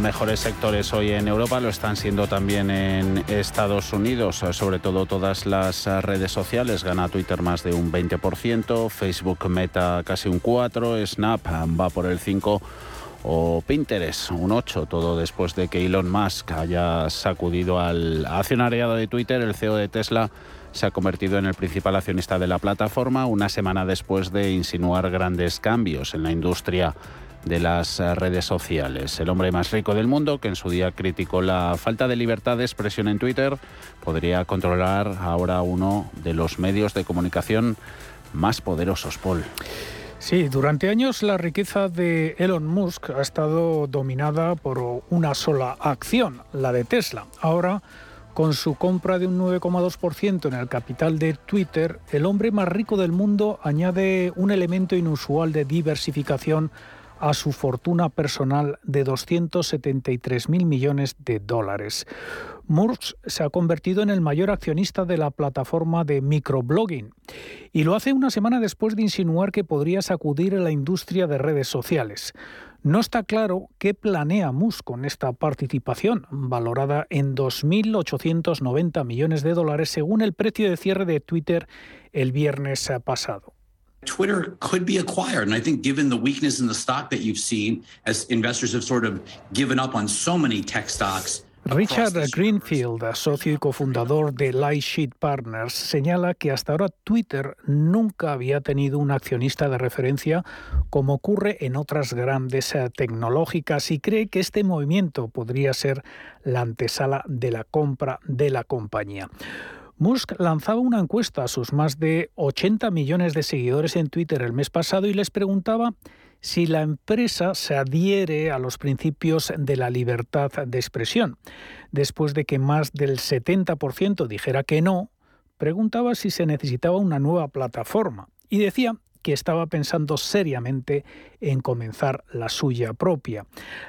Mejores sectores hoy en Europa lo están siendo también en Estados Unidos, sobre todo todas las ah, redes sociales. Gana Twitter más de un 20%, Facebook Meta casi un 4%, Snap va por el 5% o Pinterest, un 8, todo después de que Elon Musk haya sacudido al accionariado de Twitter, el CEO de Tesla se ha convertido en el principal accionista de la plataforma una semana después de insinuar grandes cambios en la industria de las redes sociales. El hombre más rico del mundo, que en su día criticó la falta de libertad de expresión en Twitter, podría controlar ahora uno de los medios de comunicación más poderosos, Paul. Sí, durante años la riqueza de Elon Musk ha estado dominada por una sola acción, la de Tesla. Ahora, con su compra de un 9,2% en el capital de Twitter, el hombre más rico del mundo añade un elemento inusual de diversificación a su fortuna personal de 273 mil millones de dólares. Musk se ha convertido en el mayor accionista de la plataforma de microblogging y lo hace una semana después de insinuar que podría sacudir a la industria de redes sociales. No está claro qué planea Musk con esta participación, valorada en 2.890 millones de dólares según el precio de cierre de Twitter el viernes pasado. Twitter could be acquired. And I think given the weakness in the stock that you've seen as investors have sort of given up on so many tech stocks. Richard Greenfield, socio y cofundador de Lightsheet Partners, señala que hasta ahora Twitter nunca había tenido un accionista de referencia como ocurre en otras grandes tecnológicas y cree que este movimiento podría ser la antesala de la compra de la compañía. Musk lanzaba una encuesta a sus más de 80 millones de seguidores en Twitter el mes pasado y les preguntaba si la empresa se adhiere a los principios de la libertad de expresión. Después de que más del 70% dijera que no, preguntaba si se necesitaba una nueva plataforma y decía que estaba pensando seriamente en comenzar la suya propia.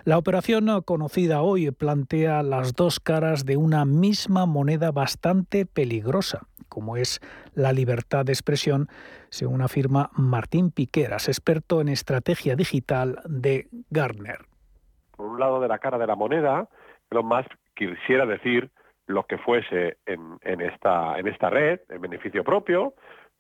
La operación conocida hoy plantea las dos caras de una misma moneda bastante peligrosa, como es la libertad de expresión, según afirma Martín Piqueras, experto en estrategia digital de Gartner. Por un lado de la cara de la moneda, lo más quisiera decir lo que fuese en, esta, en esta red, en beneficio propio.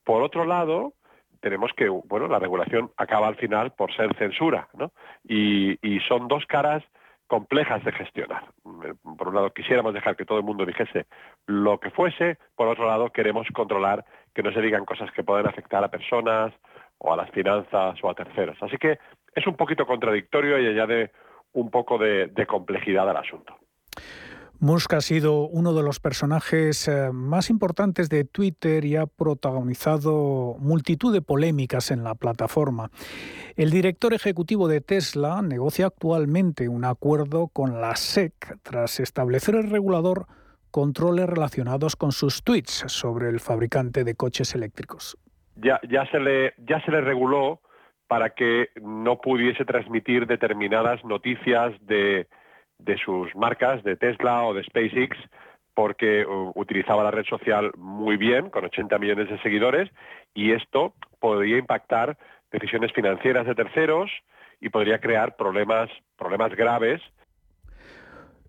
Por otro lado, tenemos que, bueno, la regulación acaba al final por ser censura, ¿no? Y, son dos caras complejas de gestionar. Por un lado, quisiéramos dejar que todo el mundo dijese lo que fuese, por otro lado, queremos controlar que no se digan cosas que pueden afectar a personas o a las finanzas o a terceros. Así que es un poquito contradictorio y añade un poco de complejidad al asunto. Musk ha sido uno de los personajes eh, más importantes de Twitter y ha protagonizado multitud de polémicas en la plataforma. El director ejecutivo de Tesla negocia actualmente un acuerdo con la SEC tras establecer el regulador controles relacionados con sus tweets sobre el fabricante de coches eléctricos. Ya, ya, se, le, ya se le reguló para que no pudiese transmitir determinadas noticias de de sus marcas, de Tesla o de SpaceX, porque utilizaba la red social muy bien, con 80 millones de seguidores, y esto podría impactar decisiones financieras de terceros y podría crear problemas, problemas graves.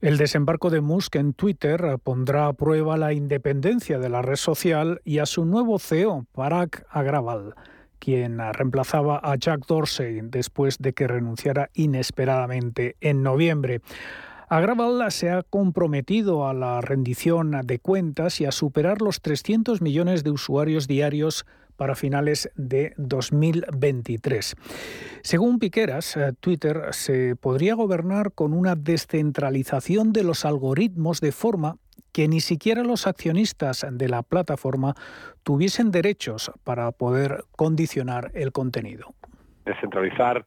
El desembarco de Musk en Twitter pondrá a prueba la independencia de la red social y a su nuevo CEO, Parag Agrawal, quien reemplazaba a Jack Dorsey después de que renunciara inesperadamente en noviembre. Agrawal se ha comprometido a la rendición de cuentas y a superar los 300 millones de usuarios diarios para finales de 2023. Según Piqueras, eh, Twitter se podría gobernar con una descentralización de los algoritmos de forma que ni siquiera los accionistas de la plataforma tuviesen derechos para poder condicionar el contenido. Descentralizar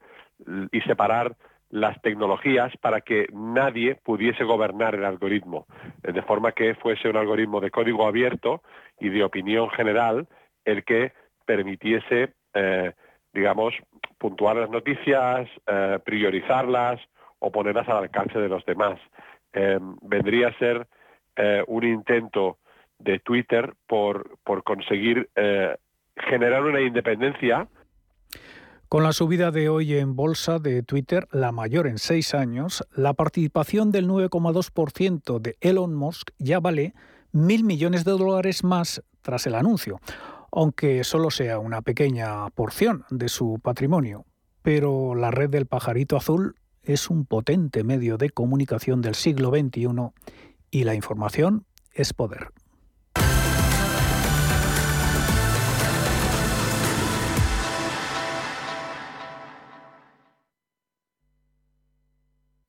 y separar las tecnologías para que nadie pudiese gobernar el algoritmo, de forma que fuese un algoritmo de código abierto y de opinión general el que permitiese, eh, digamos, puntuar las noticias, eh, priorizarlas o ponerlas al alcance de los demás. Eh, vendría a ser un intento de Twitter por, por conseguir generar una independencia Con la subida de hoy en bolsa de Twitter, la mayor en seis años, la participación del 9,2% de Elon Musk ya vale mil millones de dólares más tras el anuncio, aunque solo sea una pequeña porción de su patrimonio. Pero la red del pajarito azul es un potente medio de comunicación del siglo XXI y la información es poder.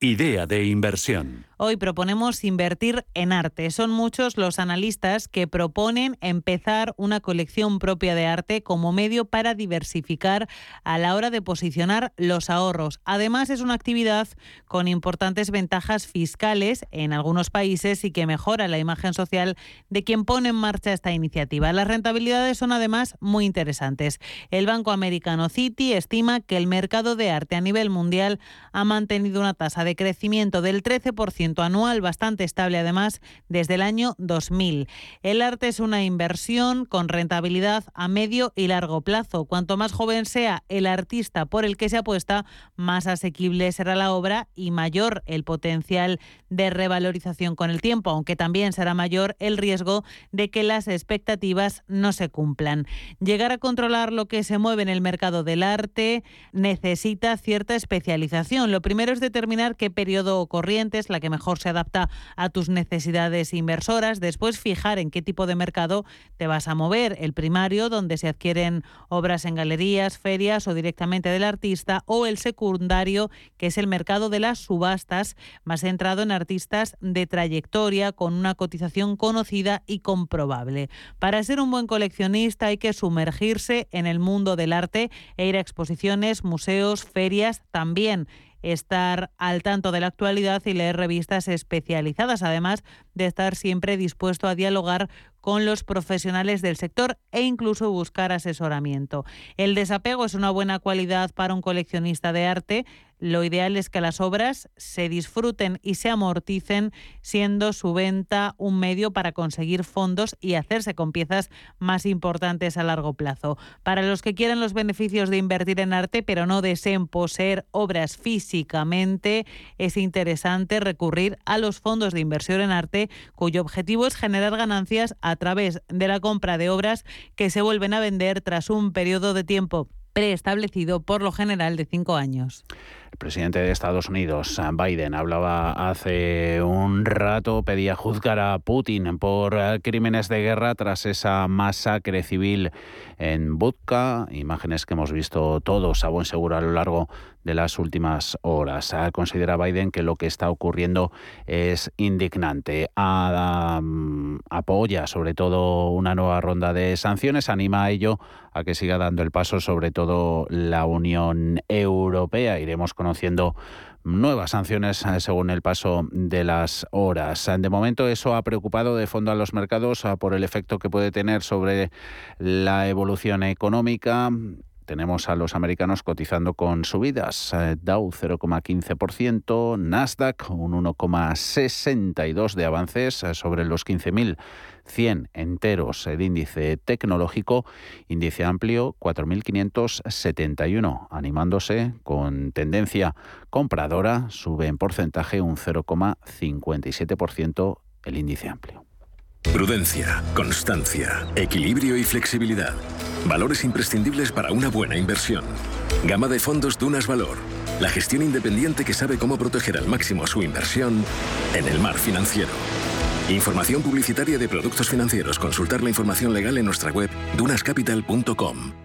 Idea de inversión. Hoy proponemos invertir en arte. Son muchos los analistas que proponen empezar una colección propia de arte como medio para diversificar a la hora de posicionar los ahorros. Además, es una actividad con importantes ventajas fiscales en algunos países y que mejora la imagen social de quien pone en marcha esta iniciativa. Las rentabilidades son además muy interesantes. El banco americano Citi estima que el mercado de arte a nivel mundial ha mantenido una tasa de crecimiento del 13% anual, bastante estable además desde el año 2000. El arte es una inversión con rentabilidad a medio y largo plazo. Cuanto más joven sea el artista por el que se apuesta, más asequible será la obra y mayor el potencial de revalorización con el tiempo, aunque también será mayor el riesgo de que las expectativas no se cumplan. Llegar a controlar lo que se mueve en el mercado del arte necesita cierta especialización. Lo primero es determinar qué periodo corriente es la que mejor se adapta a tus necesidades inversoras. Después fijar en qué tipo de mercado te vas a mover. El primario, donde se adquieren obras en galerías, ferias o directamente del artista. O el secundario, que es el mercado de las subastas, más centrado en artistas de trayectoria con una cotización conocida y comprobable. Para ser un buen coleccionista hay que sumergirse en el mundo del arte e ir a exposiciones, museos, ferias también estar al tanto de la actualidad y leer revistas especializadas, además de estar siempre dispuesto a dialogar con los profesionales del sector e incluso buscar asesoramiento. El desapego es una buena cualidad para un coleccionista de arte. Lo ideal es que las obras se disfruten y se amorticen, siendo su venta un medio para conseguir fondos y hacerse con piezas más importantes a largo plazo. Para los que quieren los beneficios de invertir en arte, pero no deseen poseer obras físicamente, es interesante recurrir a los fondos de inversión en arte, cuyo objetivo es generar ganancias a través de la compra de obras que se vuelven a vender tras un periodo de tiempo preestablecido por lo general de cinco años. El presidente de Estados Unidos, Biden, hablaba hace un rato, pedía juzgar a Putin por crímenes de guerra tras esa masacre civil en Budka, imágenes que hemos visto todos a buen seguro a lo largo de las últimas horas. Considera Biden que lo que está ocurriendo es indignante. apoya sobre todo una nueva ronda de sanciones, anima a ello a que siga dando el paso sobre todo la Unión Europea. Iremos con conociendo nuevas sanciones eh, según el paso de las horas. De momento eso ha preocupado de fondo a los mercados ah, por el efecto que puede tener sobre la evolución económica. Tenemos a los americanos cotizando con subidas. Eh, Dow 0,15%, Nasdaq un 1,62 de avances eh, sobre los 15.100 enteros. El índice tecnológico, índice amplio 4.571, animándose con tendencia compradora, sube en porcentaje un 0,57% el índice amplio. Prudencia, constancia, equilibrio y flexibilidad. Valores imprescindibles para una buena inversión. Gama de fondos Dunas Valor. La gestión independiente que sabe cómo proteger al máximo su inversión en el mar financiero. Información publicitaria de productos financieros. Consultar la información legal en nuestra web dunascapital.com.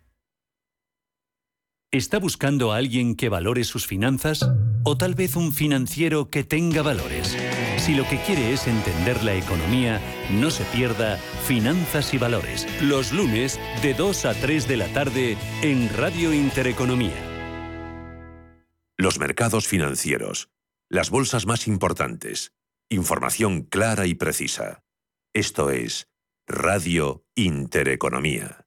¿Está buscando a alguien que valore sus finanzas? ¿O tal vez un financiero que tenga valores? Si lo que quiere es entender la economía, no se pierda Finanzas y Valores, los lunes de 2 a 3 de la tarde en Radio Intereconomía. Los mercados financieros, las bolsas más importantes, información clara y precisa. Esto es Radio Intereconomía.